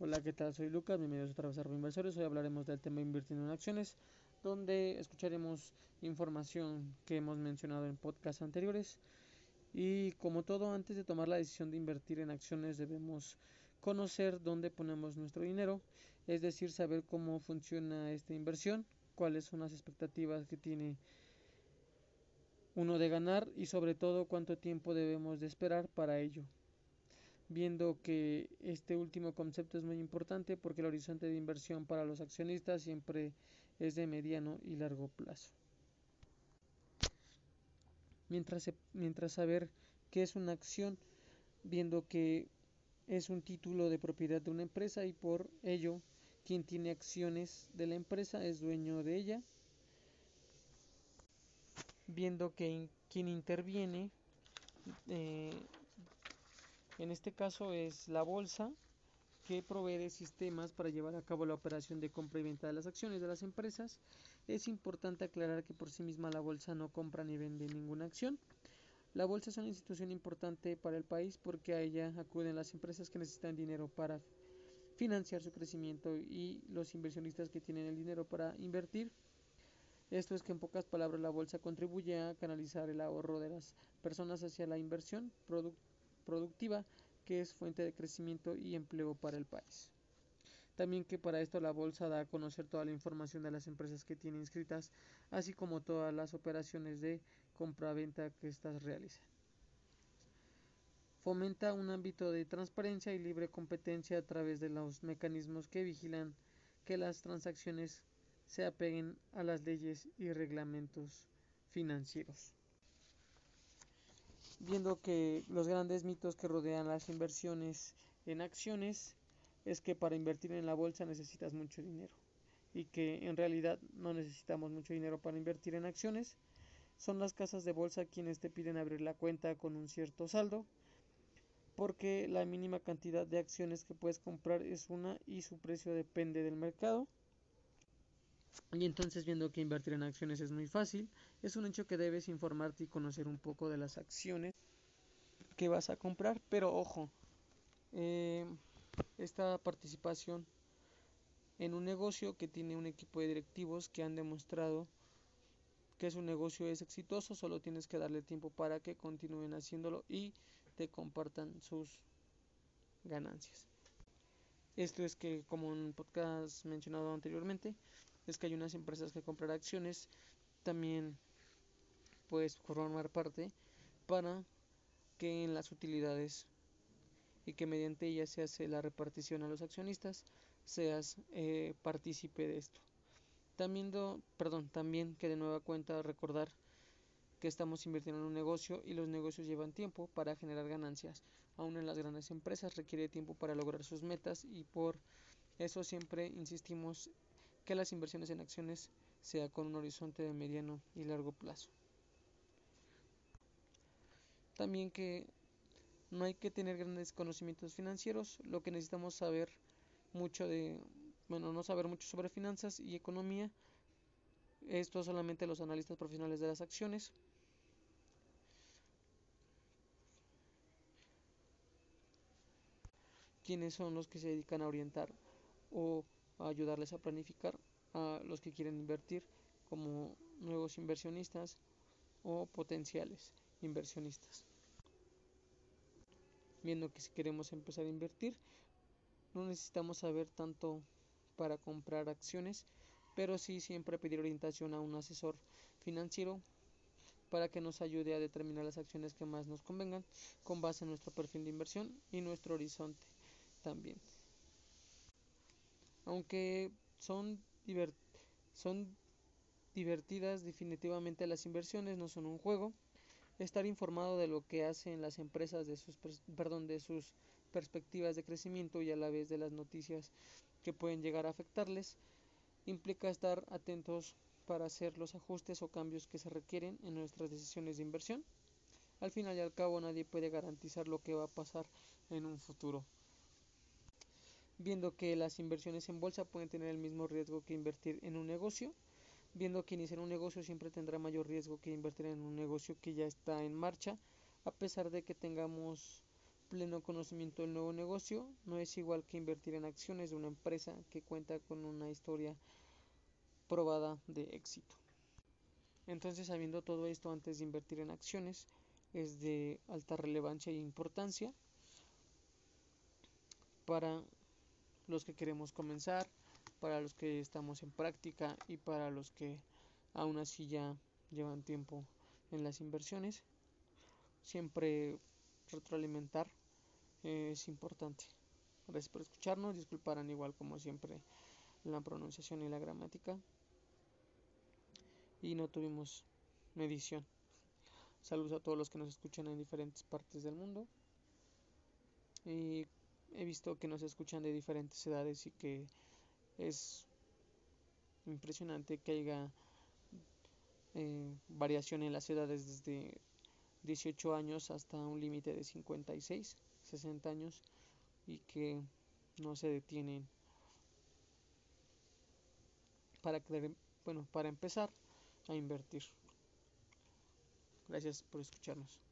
Hola, ¿qué tal? Soy Lucas, bienvenidos otra vez a Inversores. Hoy hablaremos del tema invirtiendo en acciones, donde escucharemos información que hemos mencionado en podcasts anteriores. Y como todo, antes de tomar la decisión de invertir en acciones debemos conocer dónde ponemos nuestro dinero, es decir, saber cómo funciona esta inversión, cuáles son las expectativas que tiene uno de ganar y sobre todo cuánto tiempo debemos de esperar para ello viendo que este último concepto es muy importante porque el horizonte de inversión para los accionistas siempre es de mediano y largo plazo. Mientras, mientras saber qué es una acción, viendo que es un título de propiedad de una empresa y por ello quien tiene acciones de la empresa es dueño de ella, viendo que quien interviene eh, en este caso es la bolsa que provee sistemas para llevar a cabo la operación de compra y venta de las acciones de las empresas. Es importante aclarar que por sí misma la bolsa no compra ni vende ninguna acción. La bolsa es una institución importante para el país porque a ella acuden las empresas que necesitan dinero para financiar su crecimiento y los inversionistas que tienen el dinero para invertir. Esto es que en pocas palabras la bolsa contribuye a canalizar el ahorro de las personas hacia la inversión productiva que es fuente de crecimiento y empleo para el país. También que para esto la bolsa da a conocer toda la información de las empresas que tiene inscritas, así como todas las operaciones de compra-venta que éstas realizan. Fomenta un ámbito de transparencia y libre competencia a través de los mecanismos que vigilan que las transacciones se apeguen a las leyes y reglamentos financieros viendo que los grandes mitos que rodean las inversiones en acciones es que para invertir en la bolsa necesitas mucho dinero y que en realidad no necesitamos mucho dinero para invertir en acciones. Son las casas de bolsa quienes te piden abrir la cuenta con un cierto saldo porque la mínima cantidad de acciones que puedes comprar es una y su precio depende del mercado. Y entonces viendo que invertir en acciones es muy fácil, es un hecho que debes informarte y conocer un poco de las acciones que vas a comprar. Pero ojo, eh, esta participación en un negocio que tiene un equipo de directivos que han demostrado que su negocio es exitoso, solo tienes que darle tiempo para que continúen haciéndolo y te compartan sus ganancias. Esto es que, como en un podcast mencionado anteriormente, es que hay unas empresas que comprar acciones también puedes formar parte para que en las utilidades y que mediante ellas se hace la repartición a los accionistas seas eh, partícipe de esto. También, perdón, también que de nueva cuenta recordar que estamos invirtiendo en un negocio y los negocios llevan tiempo para generar ganancias. Aún en las grandes empresas requiere tiempo para lograr sus metas y por eso siempre insistimos que las inversiones en acciones sea con un horizonte de mediano y largo plazo. También que no hay que tener grandes conocimientos financieros, lo que necesitamos saber mucho de, bueno, no saber mucho sobre finanzas y economía. Esto solamente los analistas profesionales de las acciones. quienes son los que se dedican a orientar o a ayudarles a planificar a los que quieren invertir como nuevos inversionistas o potenciales inversionistas. Viendo que si queremos empezar a invertir, no necesitamos saber tanto para comprar acciones, pero sí siempre pedir orientación a un asesor financiero para que nos ayude a determinar las acciones que más nos convengan con base en nuestro perfil de inversión y nuestro horizonte también aunque son, divertidas definitivamente las inversiones, no son un juego. Estar informado de lo que hacen las empresas, de sus, perdón, de sus perspectivas de crecimiento y a la vez de las noticias que pueden llegar a afectarles, implica estar atentos para hacer los ajustes o cambios que se requieren en nuestras decisiones de inversión. Al final y al cabo nadie puede garantizar lo que va a pasar en un futuro viendo que las inversiones en bolsa pueden tener el mismo riesgo que invertir en un negocio, viendo que iniciar un negocio siempre tendrá mayor riesgo que invertir en un negocio que ya está en marcha, a pesar de que tengamos pleno conocimiento del nuevo negocio no es igual que invertir en acciones de una empresa que cuenta con una historia probada de éxito. Entonces, sabiendo todo esto antes de invertir en acciones, es de alta relevancia e importancia para los que queremos comenzar, para los que estamos en práctica y para los que aún así ya llevan tiempo en las inversiones. Siempre retroalimentar es importante. Gracias por escucharnos. Disculparán igual como siempre la pronunciación y la gramática. Y no tuvimos medición. Saludos a todos los que nos escuchan en diferentes partes del mundo. Y he visto que nos escuchan de diferentes edades y que es impresionante que haya eh, variación en las edades desde 18 años hasta un límite de 56, 60 años y que no se detienen para bueno, para empezar a invertir. Gracias por escucharnos.